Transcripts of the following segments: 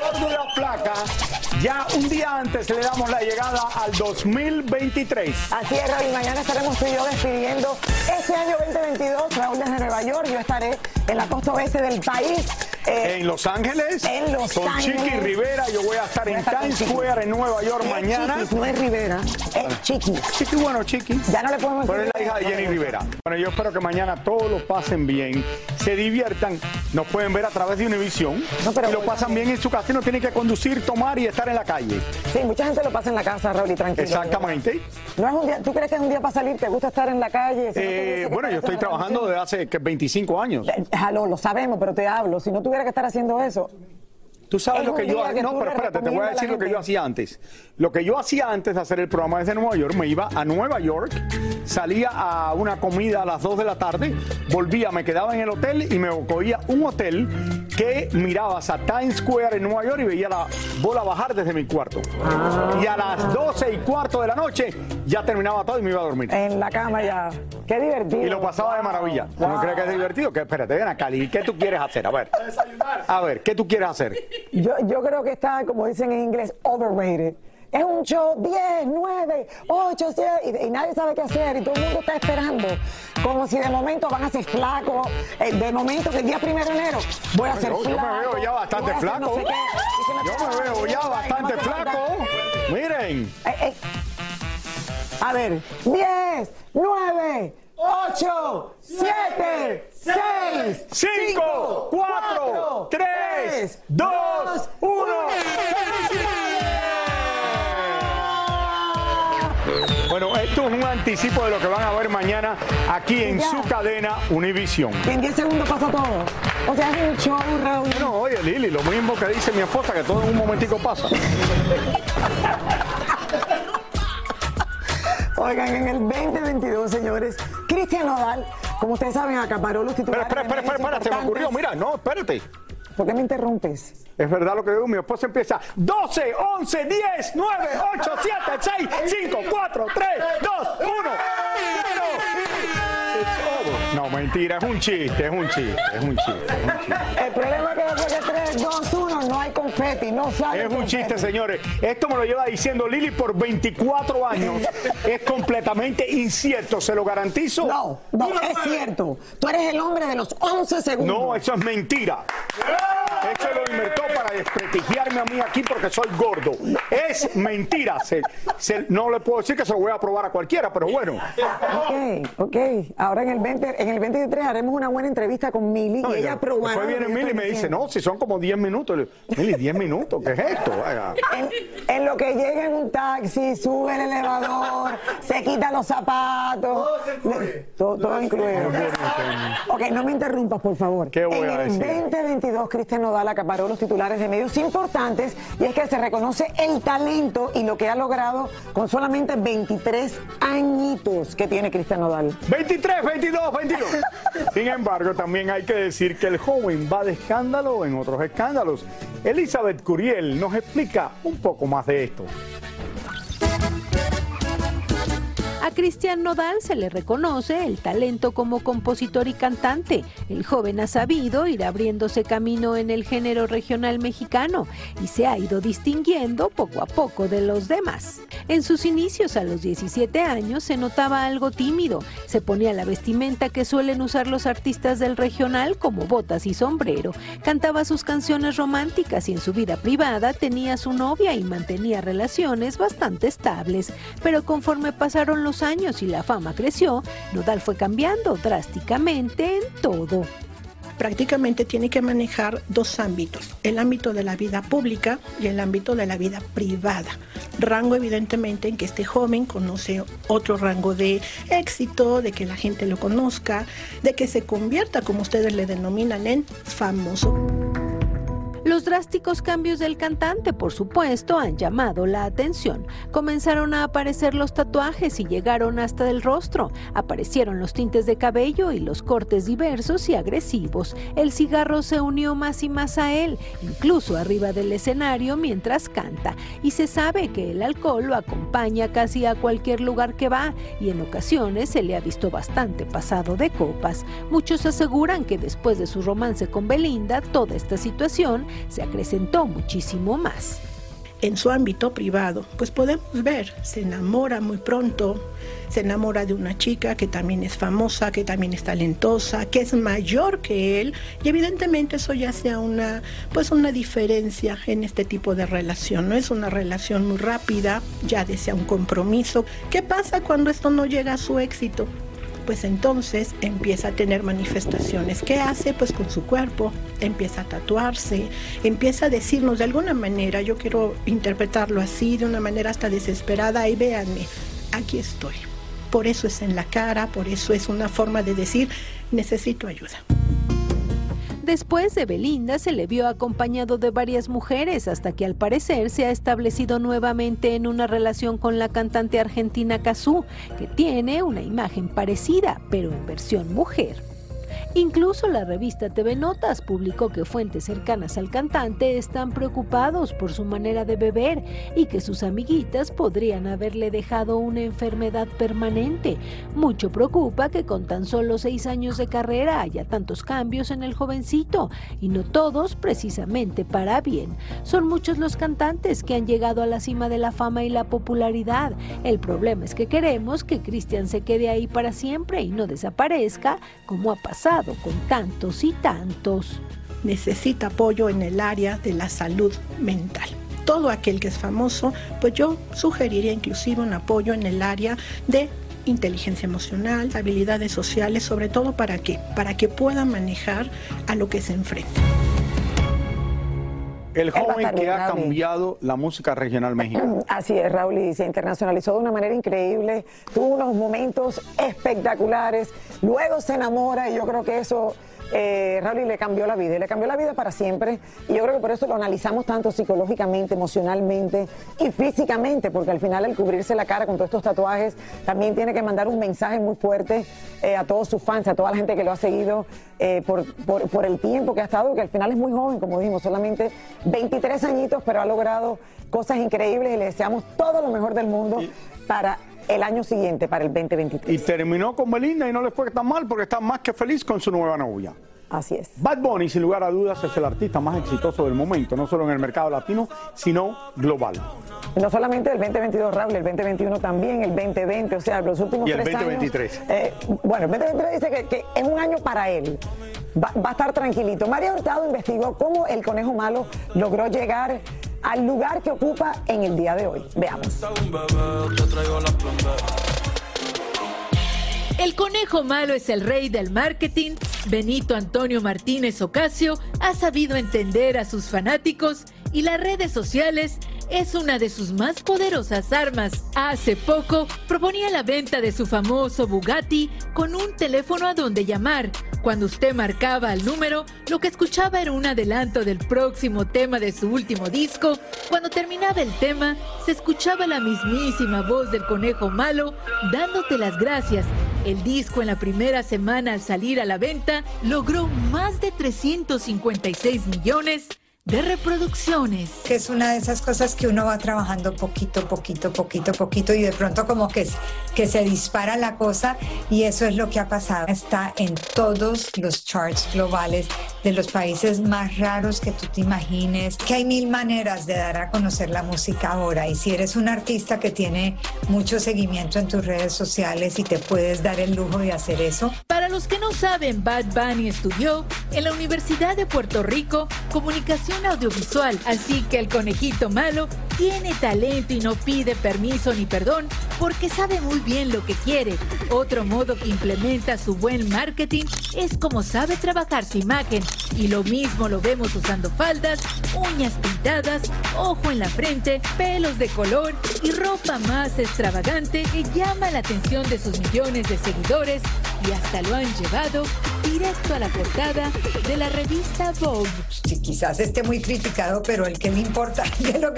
Gordo de la Placa. Ya un día antes le damos la llegada al 2023. Así es, Raúl. Mañana estaremos tú y yo despidiendo este año 2022. Raúl desde Nueva York. Yo estaré en la costa oeste del país. Eh, En Los Ángeles, En Los con Ángeles. Chiqui Rivera, yo voy a estar Voy a en estar Times Chiqui. Square en Nueva York es mañana. Chiquis, no es Rivera, es Chiquis. Chiqui, bueno, Chiqui. Ya no le podemos Pero es la hija de. Jenny Rivera. Bueno, yo espero que mañana todos lo pasen bien, se diviertan, nos pueden ver a través de Univision No, pero y lo pasan bien en su casa y no tienen que conducir, tomar y estar en la calle. Sí, mucha gente lo pasa en la casa, Raúl, y tranquilo. Exactamente. No es un día, ¿Tú crees que es un día para salir? ¿Te gusta estar en la calle? Si Eh, bueno, yo estoy trabajando desde hace que 25 años. Eh, Jalo, lo sabemos, pero te hablo. Si no tuviera que estar haciendo eso, Tú sabes Es lo que yo que No, pero espérate, te voy a a decir lo que yo hacía antes. Lo que yo hacía antes de hacer el programa desde Nueva York, me iba a Nueva York, salía a una comida a las 2 de la tarde, volvía, me quedaba en el hotel y me cogía un hotel que mirabas a Times Square en Nueva York y veía la bola bajar desde mi cuarto. Ah. Y a las 12 y cuarto de la noche ya terminaba todo y me iba a dormir. en la cama ya. Qué divertido. Y lo pasaba de maravilla. ¿No Wow. crees que es divertido? Que espérate, ven acá, Lili, ¿qué tú quieres hacer? A ver. A ver, ¿qué tú quieres hacer? Yo, yo creo que está, como dicen en inglés, overrated. Es un show 10, 9, 8, 7 y, y nadie sabe qué hacer y todo el mundo está esperando. Como si de momento van a ser flacos. eh, de momento que el día primero de enero voy a ser Yo, yo me flaco. veo ya bastante flaco. no sé qué, me Yo me veo ya bastante flaco. Miren. Eh, eh. A ver, 10, 9, 8, 7, 6, 5, 4, 3, 2, 1. Bueno, esto es un anticipo de lo que van a ver mañana aquí en Ya. su cadena Univision. Y en 10 segundos pasa todo. O sea, es un show, Raúl. No, oye Lili, lo mismo que dice mi esposa, que todo en un momentico pasa. Oigan, en el 2022, señores, Cristian Nodal, como ustedes saben, acaparó los titulares. de espera, espera, espera, se me ocurrió, mira, no, espérate. ¿Por qué me interrumpes? Es verdad lo que digo, mi esposa empieza 12, 11, 10, 9, 8, 7, 6, 5, 4, 3, 2, 1, 0. No, mentira, es un chiste, es un chiste, es un chiste, es un chiste. El problema es que después de 3, 2, 1 no hay confeti, no sale Es un confeti. chiste, señores. Esto me lo lleva diciendo Lili por 24 años. Es completamente incierto, se lo garantizo. No, no, es cierto. Tú eres el hombre de los 11 segundos. No, eso es mentira. Eso lo inventó para desprestigiarme a mí aquí porque soy gordo. Es mentira. Se- se- no le puedo decir que se lo voy a probar a cualquiera, pero bueno. Ok, ok. Ahora en el 20, en el 23 haremos una buena entrevista con Mili No, y ella probará. después viene Mili y me dice, no, si son como 10 minutos. Le digo, Mili, 10 minutos, ¿qué es esto? Vaya. En, en lo que llega en un taxi, sube el elevador, se quita los zapatos. Todo, todo incluido. Ok, no me interrumpas, por favor. ¿Qué voy en a el decir? 2022, Cristian Nodal acaparó los titulares de medios importantes y es que se reconoce el talento y lo que ha logrado con solamente 23 añitos que tiene Cristian Nodal. 23, 22, 22. Sin embargo, también hay que decir que el joven va de escándalo en otros escándalos. Elizabeth Curiel nos explica un poco más de esto. A Cristian Nodal se le reconoce el talento como compositor y cantante. El joven ha sabido ir abriéndose camino en el género regional mexicano y se ha ido distinguiendo poco a poco de los demás. En sus inicios a los 17 años se notaba algo tímido. Se ponía la vestimenta que suelen usar los artistas del regional como botas y sombrero. Cantaba sus canciones románticas y en su vida privada tenía su novia y mantenía relaciones bastante estables. Pero conforme pasaron los años y la fama creció, Nodal fue cambiando drásticamente en todo prácticamente tiene que manejar dos ámbitos, el ámbito de la vida pública y el ámbito de la vida privada. Rango evidentemente en que este joven conoce otro rango de éxito, de que la gente lo conozca, de que se convierta, como ustedes le denominan, en famoso. Los drásticos cambios del cantante, por supuesto, han llamado la atención. Comenzaron a aparecer los tatuajes y llegaron hasta el rostro. Aparecieron los tintes de cabello y los cortes diversos y agresivos. El cigarro se unió más y más a él, incluso arriba del escenario mientras canta. Y se sabe que el alcohol lo acompaña casi a cualquier lugar que va y en ocasiones se le ha visto bastante pasado de copas. Muchos aseguran que después de su romance con Belinda, toda esta situación se acrecentó muchísimo más. En su ámbito privado, pues podemos ver, se enamora muy pronto, se enamora de una chica que también es famosa, que también es talentosa, que es mayor que él, y evidentemente eso ya sea una, pues una diferencia en este tipo de relación. No es una relación muy rápida, ya desea un compromiso. ¿Qué pasa cuando esto no llega a su éxito? Pues entonces empieza a tener manifestaciones. ¿Qué hace? Pues con su cuerpo, empieza a tatuarse, empieza a decirnos de alguna manera, yo quiero interpretarlo así, de una manera hasta desesperada, y véanme, aquí estoy. Por eso es en la cara, por eso es una forma de decir, necesito ayuda. Después de Belinda se le vio acompañado de varias mujeres hasta que al parecer se ha establecido nuevamente en una relación con la cantante argentina Cazú, que tiene una imagen parecida, pero en versión mujer. Incluso la revista TV Notas publicó que fuentes cercanas al cantante están preocupados por su manera de beber y que sus amiguitas podrían haberle dejado una enfermedad permanente. Mucho preocupa que con tan solo seis años de carrera haya tantos cambios en el jovencito y no todos precisamente para bien. Son muchos los cantantes que han llegado a la cima de la fama y la popularidad. El problema es que queremos que Cristian se quede ahí para siempre y no desaparezca como ha pasado con tantos y tantos. Necesita apoyo en el área de la salud mental. Todo aquel que es famoso, pues yo sugeriría inclusive un apoyo en el área de inteligencia emocional, habilidades sociales, sobre todo para qué? Para que pueda manejar a lo que se enfrenta. El joven que ha cambiado la música regional mexicana. Así es, Raúl, y se internacionalizó de una manera increíble, tuvo unos momentos espectaculares, luego se enamora y yo creo que eso eh, Raúl le cambió la vida, y le cambió la vida para siempre. Y yo creo que por eso lo analizamos tanto psicológicamente, emocionalmente y físicamente, porque al final el cubrirse la cara con todos estos tatuajes también tiene que mandar un mensaje muy fuerte eh, a todos sus fans, a toda la gente que lo ha seguido eh, por, por, el tiempo que ha estado, que al final es muy joven, como dijimos, solamente 23 añitos, pero ha logrado cosas increíbles y le deseamos todo lo mejor del mundo para el año siguiente, para el 2023. Y terminó con Belinda y no le fue tan mal porque está más que feliz con su nueva novia. Así es. Bad Bunny, sin lugar a dudas, es el artista más exitoso del momento, no solo en el mercado latino, sino global. No solamente el 2022, Raúl, el 2021 también, el 2020, o sea, los últimos y el tres 2023. años. Eh, bueno, el 2023 dice que, que, es un año para él. Va, va a estar tranquilito. María Hurtado investigó cómo el conejo malo logró llegar al lugar que ocupa en el día de hoy. Veamos. El conejo malo es el rey del marketing. Benito Antonio Martínez Ocasio ha sabido entender a sus fanáticos y las redes sociales es una de sus más poderosas armas. Hace poco proponía la venta de su famoso Bugatti con un teléfono a donde llamar. Cuando usted marcaba el número, lo que escuchaba era un adelanto del próximo tema de su último disco. Cuando terminaba el tema, se escuchaba la mismísima voz del conejo malo dándote las gracias. El disco en la primera semana al salir a la venta logró más de 356 millones de reproducciones. Que es una de esas cosas que uno va trabajando poquito, poquito, poquito, poquito y de pronto como que, que se dispara la cosa y eso es lo que ha pasado. Está en todos los charts globales de los países más raros que tú te imagines, que hay mil maneras de dar a conocer la música ahora y si eres un artista que tiene mucho seguimiento en tus redes sociales y te puedes dar el lujo de hacer eso. Para los que no saben, Bad Bunny estudió en la Universidad de Puerto Rico Comunicación audiovisual, así que el conejito malo tiene talento y no pide permiso ni perdón porque sabe muy bien lo que quiere. Otro modo que implementa su buen marketing es como sabe trabajar su imagen y lo mismo lo vemos usando faldas, uñas pintadas, ojo en la frente, pelos de color y ropa más extravagante que llama la atención de sus millones de seguidores y hasta lo han llevado directo a la portada de la revista Vogue. Si quizás esté muy criticado, pero el que le importa que lo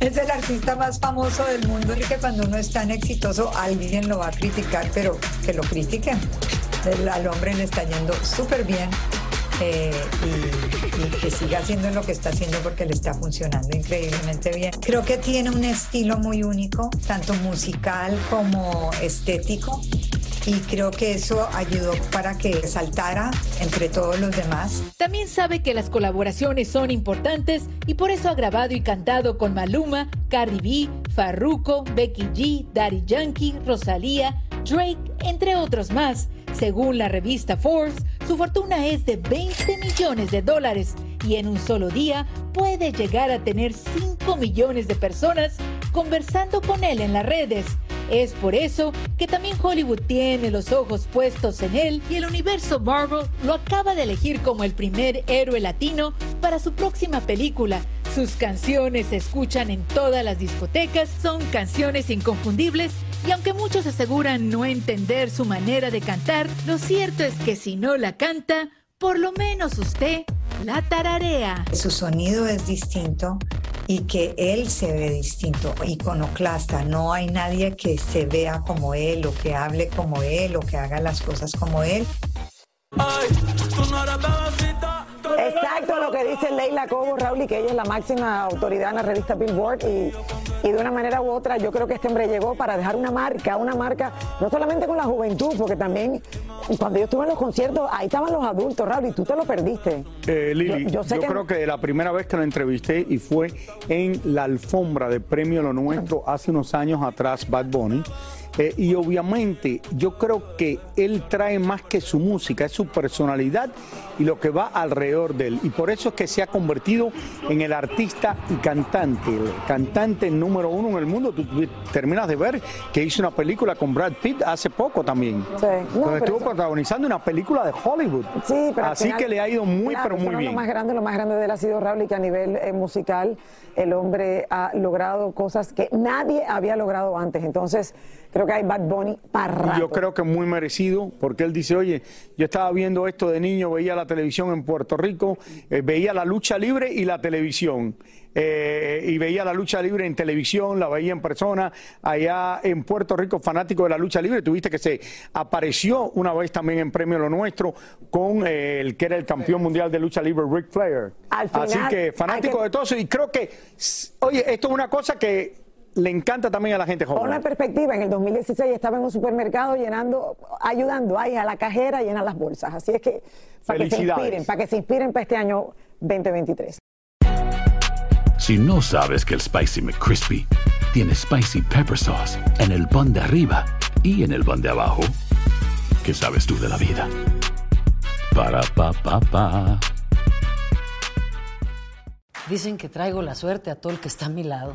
es el artista más famoso del mundo y que cuando uno es tan exitoso alguien lo va a criticar, pero que lo critiquen. Al hombre le está yendo súper bien. Eh, y, que siga haciendo lo que está haciendo porque le está funcionando increíblemente bien. Creo que tiene un estilo muy único, tanto musical como estético y creo que eso ayudó para que saltara entre todos los demás. También sabe que las colaboraciones son importantes y por eso ha grabado y cantado con Maluma, Cardi B, Farruko, Becky G, Daddy Yankee, Rosalía, Drake, entre otros más. Según la revista Forbes, su fortuna es de 20 millones de dólares y en un solo día puede llegar a tener 5 millones de personas conversando con él en las redes. Es por eso que también Hollywood tiene los ojos puestos en él y el universo Marvel lo acaba de elegir como el primer héroe latino para su próxima película. Sus canciones se escuchan en todas las discotecas, son canciones inconfundibles y aunque muchos aseguran no entender su manera de cantar, lo cierto es que si no la canta, por lo menos usted la tararea. Su sonido es distinto y que él se ve distinto, iconoclasta. No hay nadie que se vea como él o que hable como él o que haga las cosas como él. Exacto lo que dice Leila Cobo, Raúl, y que ella es la máxima autoridad en la revista Billboard. Y, y, de una manera u otra, yo creo que este hombre llegó para dejar una marca, una marca, no solamente con la juventud, porque también cuando yo estuve en los conciertos, ahí estaban los adultos, Raúl, y tú te lo perdiste. Eh, Lili, yo, yo, creo que la primera vez que lo entrevisté y fue en la alfombra de Premio Lo Nuestro hace unos años atrás, Bad Bunny. Eh, y obviamente yo creo que él trae más que su música, es su personalidad y lo que va alrededor de él. Y por eso es que se ha convertido en el artista y cantante, el cantante número uno en el mundo. Tú terminas de ver que hizo una película con Brad Pitt hace poco también. Sí. No, donde estuvo eso... protagonizando una película de Hollywood. Sí, pero Así final, que le ha ido muy, claro, pero muy bien. Lo más grande, lo más grande de él ha sido Raúl y que a nivel eh, musical el hombre ha logrado cosas que nadie había logrado antes. Entonces, creo que hay Bad Bunny para rato. Yo creo que muy merecido, porque él dice, oye, yo estaba viendo esto de niño, veía la televisión en Puerto Rico, eh, veía la lucha libre y la televisión. Eh, y veía la lucha libre en televisión, la veía en persona, allá en Puerto Rico, fanático de la lucha libre, tuviste que se apareció una vez también en Premio Lo Nuestro con eh, el que era el campeón mundial de lucha libre, Ric Flair. Al final, Así que fanático que... de todo eso, y creo que, oye, esto es una cosa que le encanta también a la gente joven. Una perspectiva, en el 2016 estaba en un supermercado llenando, ayudando ahí a la cajera a llenar las bolsas. Así es que para que se inspiren, para que se inspiren para este año 2023. Si no sabes que el Spicy McCrispy tiene Spicy Pepper Sauce en el pan de arriba y en el pan de abajo, ¿qué sabes tú de la vida? Para, pa, pa, pa. Dicen que traigo la suerte a todo el que está a mi lado.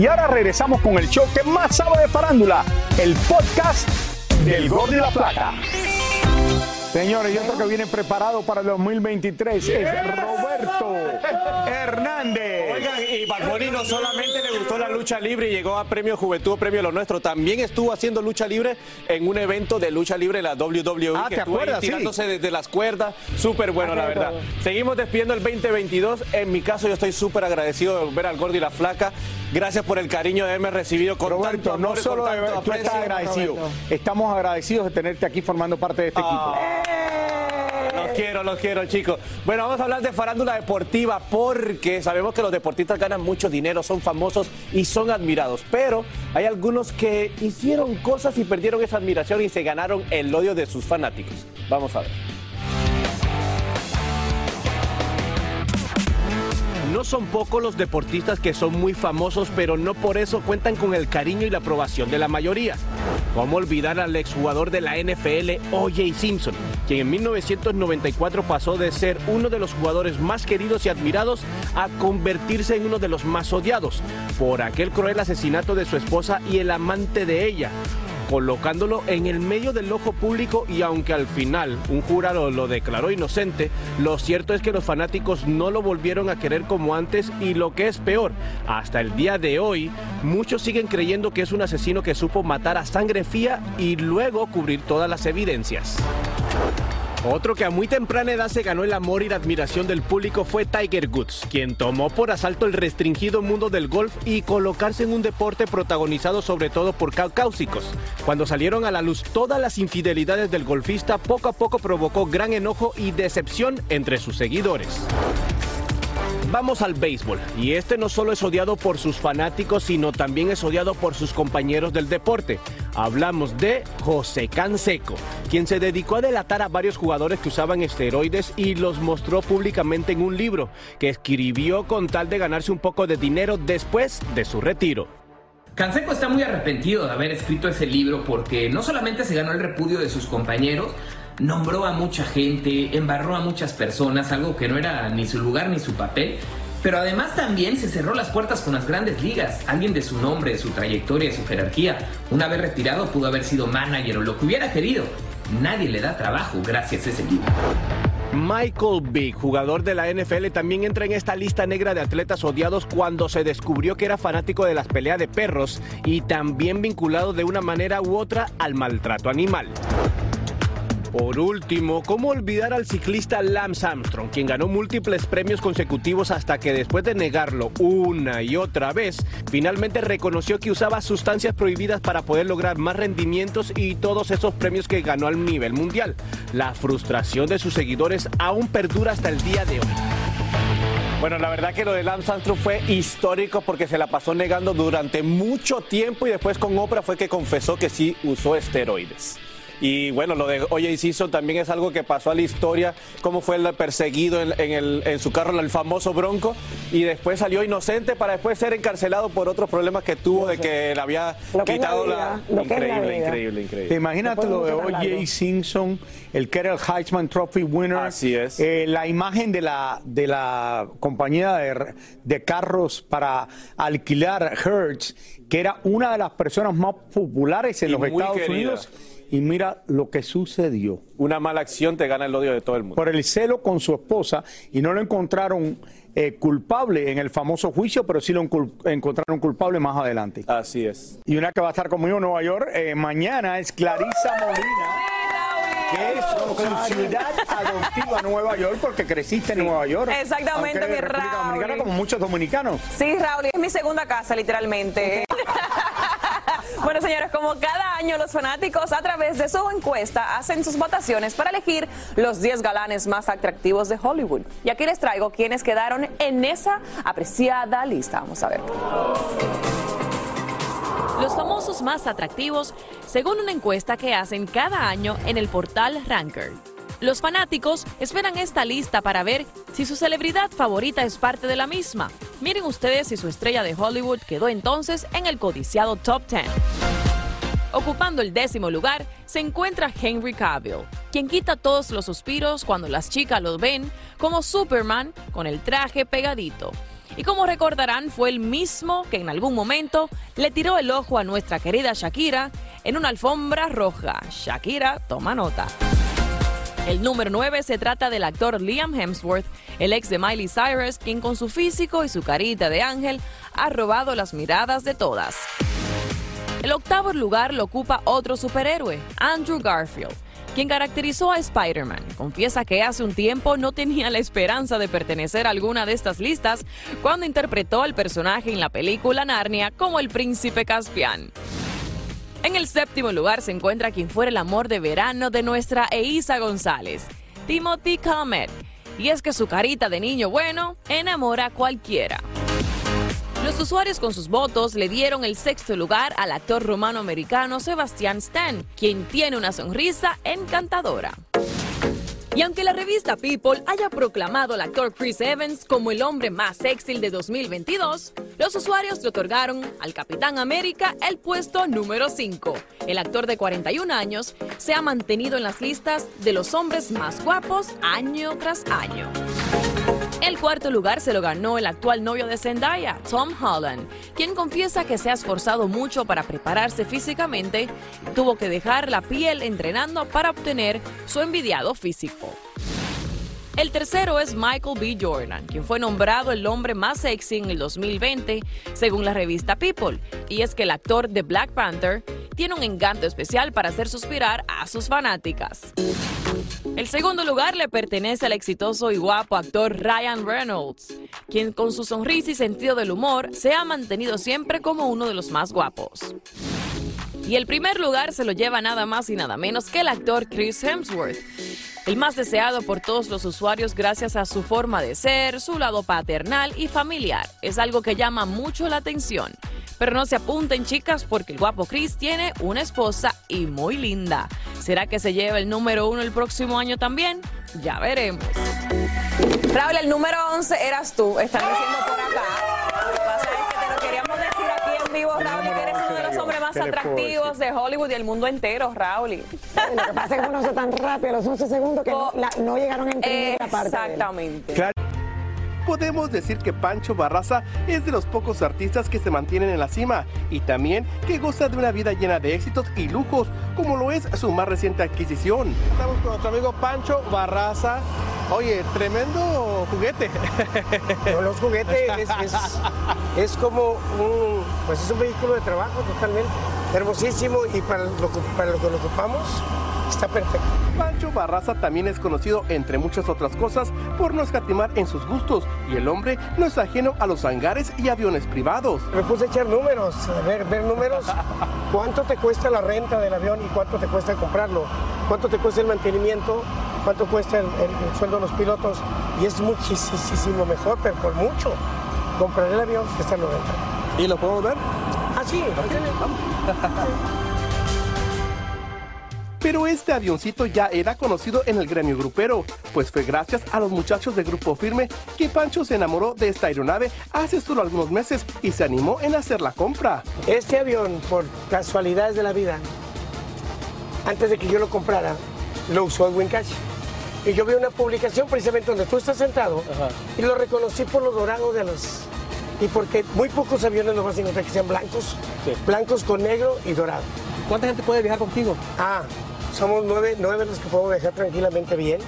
Y ahora regresamos con el show que más sabe de farándula, el podcast del Gol de la Plata. Señores, y otro que viene preparado para el 2023 es Roberto Hernández. Y Bad Bunny no solamente le gustó la lucha libre y llegó a Premio Juventud, Premio Lo Nuestro, también estuvo haciendo lucha libre en un evento de lucha libre en la WWE. Ah, que ¿te acuerdas? Sí. tirándose desde las cuerdas. Súper bueno, la de verdad. Seguimos despidiendo el 2022. En mi caso, yo estoy súper agradecido de ver al gordo y la flaca. Gracias por el cariño de haberme recibido con tanto Roberto, amor no con solo de tanto ver, tú estás agradecido. Estamos agradecidos de tenerte aquí formando parte de este equipo. Quiero, los quiero, chicos. Bueno, vamos a hablar de farándula deportiva porque sabemos que los deportistas ganan mucho dinero, son famosos y son admirados. Pero hay algunos que hicieron cosas y perdieron esa admiración y se ganaron el odio de sus fanáticos. Vamos a ver. No son pocos los deportistas que son muy famosos, pero no por eso cuentan con el cariño y la aprobación de la mayoría. ¿Cómo olvidar al exjugador de la NFL, O.J. Simpson, quien en 1994 pasó de ser uno de los jugadores más queridos y admirados a convertirse en uno de los más odiados por aquel cruel asesinato de su esposa y el amante de ella? Colocándolo en el medio del ojo público y aunque al final un jurado lo declaró inocente, lo cierto es que los fanáticos no lo volvieron a querer como antes y lo que es peor, hasta el día de hoy, muchos siguen creyendo que es un asesino que supo matar a sangre fría y luego cubrir todas las evidencias. Otro que a muy temprana edad se ganó el amor y la admiración del público fue Tiger Woods, quien tomó por asalto el restringido mundo del golf y colocarse en un deporte protagonizado sobre todo por caucásicos. Cuando salieron a la luz todas las infidelidades del golfista, poco a poco provocó gran enojo y decepción entre sus seguidores. Vamos al béisbol, y este no solo es odiado por sus fanáticos, sino también es odiado por sus compañeros del deporte. Hablamos de José Canseco, quien se dedicó a delatar a varios jugadores que usaban esteroides y los mostró públicamente en un libro que escribió con tal de ganarse un poco de dinero después de su retiro. Canseco está muy arrepentido de haber escrito ese libro porque no solamente se ganó el repudio de sus compañeros, nombró a mucha gente, embarró a muchas personas, algo que no era ni su lugar ni su papel, pero además también se cerró las puertas con las grandes ligas. Alguien de su nombre, de su trayectoria, de su jerarquía, una vez retirado pudo haber sido manager o lo que hubiera querido. Nadie le da trabajo gracias a ese libro. Michael Vick, jugador de la NFL, también entra en esta lista negra de atletas odiados cuando se descubrió que era fanático de las peleas de perros y también vinculado de una manera u otra al maltrato animal. Por último, ¿cómo olvidar al ciclista Lance Armstrong, quien ganó múltiples premios consecutivos hasta que después de negarlo una y otra vez, finalmente reconoció que usaba sustancias prohibidas para poder lograr más rendimientos y todos esos premios que ganó al nivel mundial? La frustración de sus seguidores aún perdura hasta el día de hoy. Bueno, la verdad que lo de Lance Armstrong fue histórico porque se la pasó negando durante mucho tiempo y después con Oprah fue que confesó que sí usó esteroides. Y bueno, lo de O.J. Simpson también es algo que pasó a la historia, cómo fue el perseguido en, en el- en su carro, el famoso Bronco, y después salió inocente para después ser encarcelado por otros problemas que tuvo de que le había Lo es la quitado vida, la... es la Increíble, increíble, increíble. ¿Te imaginas Después de lo de O.J. Simpson, el que era el Heisman Trophy winner? Así es. Eh, la imagen de la, de la compañía de, de carros para alquilar Hertz, que era una de las personas más populares en Y los Estados querida. Unidos. Y mira lo que sucedió. Una mala acción te gana el odio de todo el mundo. Por el celo con su esposa y no lo encontraron eh, culpable en el famoso juicio, pero sí lo encontraron culpable más adelante. Así es. Y una que va a estar conmigo en Nueva York eh, mañana es Clarisa Molina, que es su ciudad adoptiva Nueva York, porque creciste en Nueva York. Exactamente, mi Raúl. Dominicana, como muchos dominicanos. Sí, Raúl, es mi segunda casa, literalmente. bueno, señores, como cada año los fanáticos a través de su encuesta hacen sus votaciones para elegir los 10 galanes más atractivos de Hollywood. Y aquí les traigo quienes quedaron en esa apreciada lista. Vamos a ver. Los famosos más atractivos según una encuesta que hacen cada año en el portal Ranker. Los fanáticos esperan esta lista para ver si su celebridad favorita es parte de la misma. Miren ustedes si su estrella de Hollywood quedó entonces en el codiciado Top 10. Ocupando el décimo lugar se encuentra Henry Cavill, quien quita todos los suspiros cuando las chicas lo ven como Superman con el traje pegadito. Y como recordarán, fue el mismo que en algún momento le tiró el ojo a nuestra querida Shakira en una alfombra roja. Shakira, toma nota. El número 9 se trata del actor Liam Hemsworth, el ex de Miley Cyrus, quien con su físico y su carita de ángel ha robado las miradas de todas. El octavo lugar lo ocupa otro superhéroe, Andrew Garfield, quien caracterizó a Spider-Man. Confiesa que hace un tiempo no tenía la esperanza de pertenecer a alguna de estas listas cuando interpretó al personaje en la película Narnia como el príncipe Caspian. En el séptimo lugar se encuentra quien fuera el amor de verano de nuestra Eiza González, Timothy Comet. Y es que su carita de niño bueno enamora a cualquiera. Los usuarios con sus votos le dieron el sexto lugar al actor romano-americano Sebastián Stan, quien tiene una sonrisa encantadora. Y aunque la revista People haya proclamado al actor Chris Evans como el hombre más sexy de 2022, los usuarios le otorgaron al Capitán América el puesto número 5. El actor de 41 años se ha mantenido en las listas de los hombres más guapos año tras año. El cuarto lugar se lo ganó el actual novio de Zendaya, Tom Holland, quien confiesa que se ha esforzado mucho para prepararse físicamente tuvo que dejar la piel entrenando para obtener su envidiado físico. El tercero es Michael B. Jordan, quien fue nombrado el hombre más sexy en el 2020, según la revista People. Y es que el actor de Black Panther tiene un encanto especial para hacer suspirar a sus fanáticas. El segundo lugar le pertenece al exitoso y guapo actor Ryan Reynolds, quien con su sonrisa y sentido del humor se ha mantenido siempre como uno de los más guapos. Y el primer lugar se lo lleva nada más y nada menos que el actor Chris Hemsworth, el más deseado por todos los usuarios gracias a su forma de ser, su lado paternal y familiar. Es algo que llama mucho la atención. Pero no se apunten chicas porque el guapo Chris tiene una esposa y muy linda. ¿Será que se lleva el número uno el próximo año también? Ya veremos. Raúl, el número 11 eras tú, están diciendo por acá. Lo que pasa es que te lo queríamos decir aquí en vivo, Raúl, más ¿Qué le puedo atractivos de Hollywood y el mundo entero, Raúl. Lo que pasa es que uno se tan rápido, los 11 segundos, que no, la- no llegaron a entender esa parte. Exactamente. Podemos decir que Pancho Barraza es de los pocos artistas que se mantienen en la cima y también que goza de una vida llena de éxitos y lujos, como lo es su más reciente adquisición. Estamos con nuestro amigo Pancho Barraza. Oye, tremendo juguete. No, los juguetes es, es- es como un, pues es un vehículo de trabajo totalmente hermosísimo y para lo, que- para lo que lo ocupamos está perfecto. Pancho Barraza también es conocido, entre muchas otras cosas, por no escatimar en sus gustos y el hombre no es ajeno a los hangares y aviones privados. Me puse a echar números, a ver, ver números. ¿Cuánto te cuesta la renta del avión y cuánto te cuesta comprarlo? ¿Cuánto te cuesta el mantenimiento? ¿Cuánto cuesta el, el- el sueldo de los pilotos? Y es muchísimo mejor, pero por mucho, comprar el avión que estarlo rentando. ¿Y lo podemos ver? Ah, sí, Pero este avioncito ya era conocido en el gremio grupero, pues fue gracias a los muchachos de Grupo Firme que Pancho se enamoró de esta aeronave hace solo algunos meses y se animó en hacer la compra. Este avión, por casualidades de la vida, antes de que yo lo comprara, lo usó Edwin Cash. Y yo vi una publicación precisamente donde tú estás sentado y lo reconocí por lo dorado de los... Y porque muy pocos aviones los vas a encontrar que sean blancos, blancos con negro y dorado. ¿Cuánta gente puede viajar contigo? Ah, somos nueve, nueve los que podemos viajar tranquilamente bien.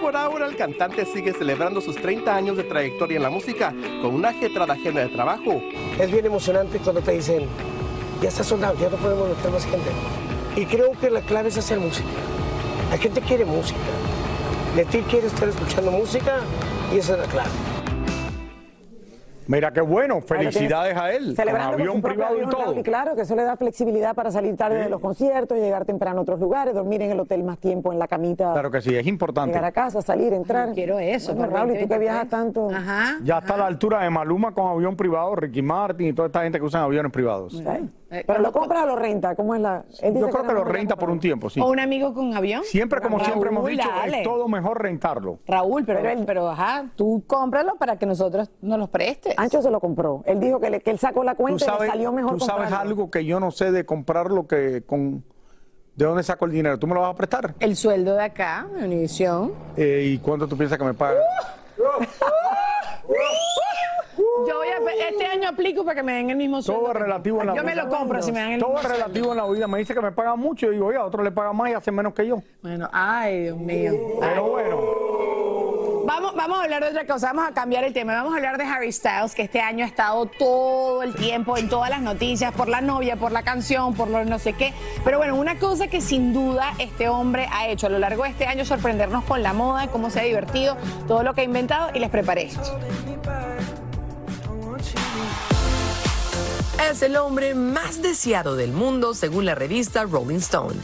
Por ahora el cantante sigue celebrando sus 30 años de trayectoria en la música con una ajetrada agenda de trabajo. Es bien emocionante cuando te dicen, ya está soldado, ya no podemos meter más gente. Y creo que la clave es hacer música. La gente quiere música. De ti quiere estar escuchando música y esa es la clave. Mira qué bueno, felicidades a él. Celebrando con avión privado y todo. Y claro, que eso le da flexibilidad para salir tarde de los conciertos, llegar temprano a otros lugares, dormir en el hotel más tiempo en la camita. Claro que sí, es importante. Llegar a casa, salir, entrar. quiero eso, Bueno, Raúl, y tú que 2023. viajas tanto. Ajá. Ya está a la altura de Maluma con avión privado, Ricky Martin y toda esta gente que usan aviones privados. Pero lo compras o lo renta, ¿cómo es la? él dice Yo creo que lo renta por un tiempo, sí. ¿O un amigo con avión? Siempre, como siempre hemos dicho, dale. es todo mejor rentarlo. Raúl, pero, pero, ajá, tú cómpralo para que nosotros nos los prestes. Ancho se lo compró. Él dijo que, le- que él sacó la Tú cuenta y le salió mejor tú sabes comprarlo. algo que yo no sé de comprar lo que con... ¿De dónde saco el dinero? ¿Tú me lo vas a prestar? El sueldo de acá, Univisión. Eh, ¿Y cuánto tú piensas que me pagas? Este año aplico para que me den el mismo sueldo. Todo es relativo en la Yo me vida. lo compro si me dan el Todo mismo es relativo en la vida. Me dice que me pagan mucho. Yo digo, oye, a otro le pagan más y hacen menos que yo. Bueno, ay, Dios mío. Pero bueno. Vamos, vamos a hablar de otra cosa, vamos a cambiar el tema. Vamos a hablar de Harry Styles, que este año ha estado todo el tiempo en todas las noticias, por la novia, por la canción, por lo no sé qué. Pero bueno, una cosa que sin duda este hombre ha hecho a lo largo de este año sorprendernos con la moda, cómo se ha divertido, todo lo que ha inventado y les preparé esto. Es el hombre más deseado del mundo según la revista Rolling Stone.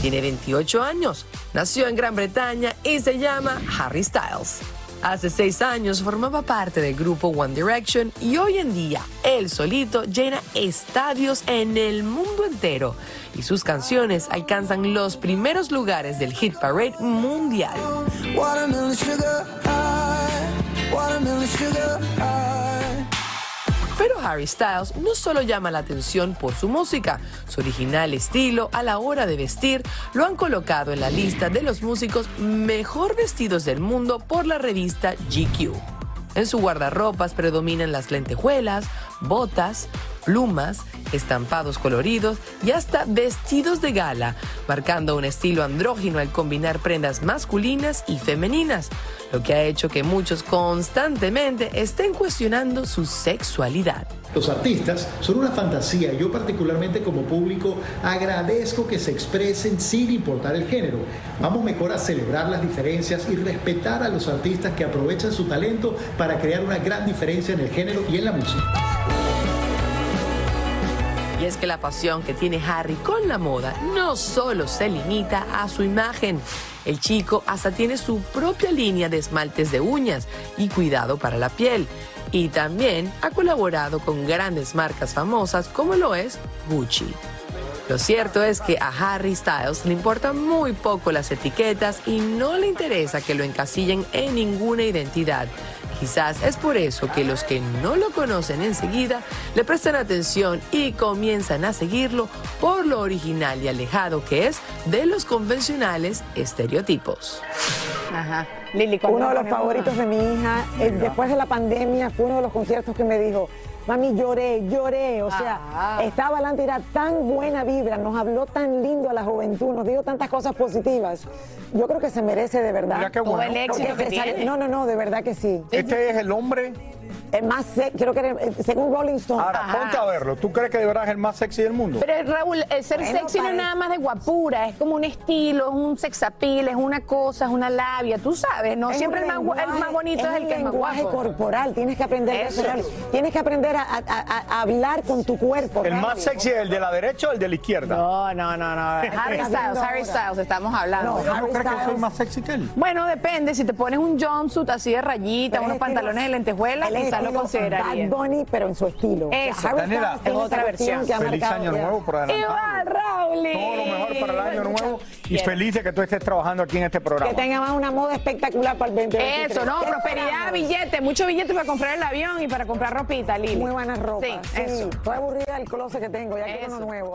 Tiene 28 años, nació en Gran Bretaña y se llama Harry Styles. Hace seis años formaba parte del grupo One Direction y hoy en día él solito llena estadios en el mundo entero y sus canciones alcanzan los primeros lugares del hit parade mundial. Sugar high, sugar high. Pero Harry Styles no solo llama la atención por su música, su original estilo a la hora de vestir lo han colocado en la lista de los músicos mejor vestidos del mundo por la revista GQ. En su guardarropas predominan las lentejuelas, botas, plumas, estampados coloridos y hasta vestidos de gala, marcando un estilo andrógino al combinar prendas masculinas y femeninas, lo que ha hecho que muchos constantemente estén cuestionando su sexualidad. Los artistas son una fantasía yo particularmente como público agradezco que se expresen sin importar el género. Vamos mejor a celebrar las diferencias y respetar a los artistas que aprovechan su talento para crear una gran diferencia en el género y en la música. Y es que la pasión que tiene Harry con la moda no solo se limita a su imagen. El chico hasta tiene su propia línea de esmaltes de uñas y cuidado para la piel. Y también ha colaborado con grandes marcas famosas como lo es Gucci. Lo cierto es que a Harry Styles le importan muy poco las etiquetas y no le interesa que lo encasillen en ninguna identidad. Quizás es por eso que los que no lo conocen enseguida le prestan atención y comienzan a seguirlo por lo original y alejado que es de los convencionales estereotipos. Ajá. Lili, ¿cuál Uno de los favoritos de mi hija, eh, después de la pandemia, fue uno de los conciertos que me dijo, mami, lloré, lloré. O sea, Ah. estaba adelante, era tan buena vibra, nos habló tan lindo a la juventud, nos dijo tantas cosas positivas. Yo creo que se merece de verdad. Mira qué Todo bueno. el éxito Porque que se sale- tiene. No, no, no, de verdad que sí. Este es el hombre. El más, se- creo que era, según Rolling Stone. Ahora, ponte a verlo. ¿Tú crees que de verdad es el más sexy del mundo? Pero Raúl, el ser Bueno, sexy no es nada más de guapura, es como un estilo, es un sexapil, es una cosa, es una labia, tú sabes, no Es siempre el más, el bonito es, el que es más lenguaje guapo. corporal, tienes que aprender a Eso. hacerlo. Tienes que aprender a, a- a- a hablar con tu cuerpo. ¿El más sexy es el de la derecha o el de la izquierda? No, no, no, no. Harry Styles, Harry Styles, estamos hablando. ¿Tú no crees que soy más sexy que él? Bueno, depende, si te pones un jumpsuit así de rayita, Pero unos pantalones de lentejuela, Quizás lo estilo consideraría. Bad Bunny, pero en su estilo. Eso, Harry Daniela, es otra versión. que ha Feliz año ya. nuevo por adelantado. Igual, Raúl. Todo lo mejor para el año nuevo y Bien. feliz de que tú estés trabajando aquí en este programa. Que tenga más una moda espectacular para el 2023. Eso, no, ¿Qué prosperidad, billete, mucho billete para comprar el avión y para comprar ropita, Lili. Muy buena ropa. Sí, Sí, eso. Estoy aburrida del closet que tengo, ya quiero Eso. uno nuevo.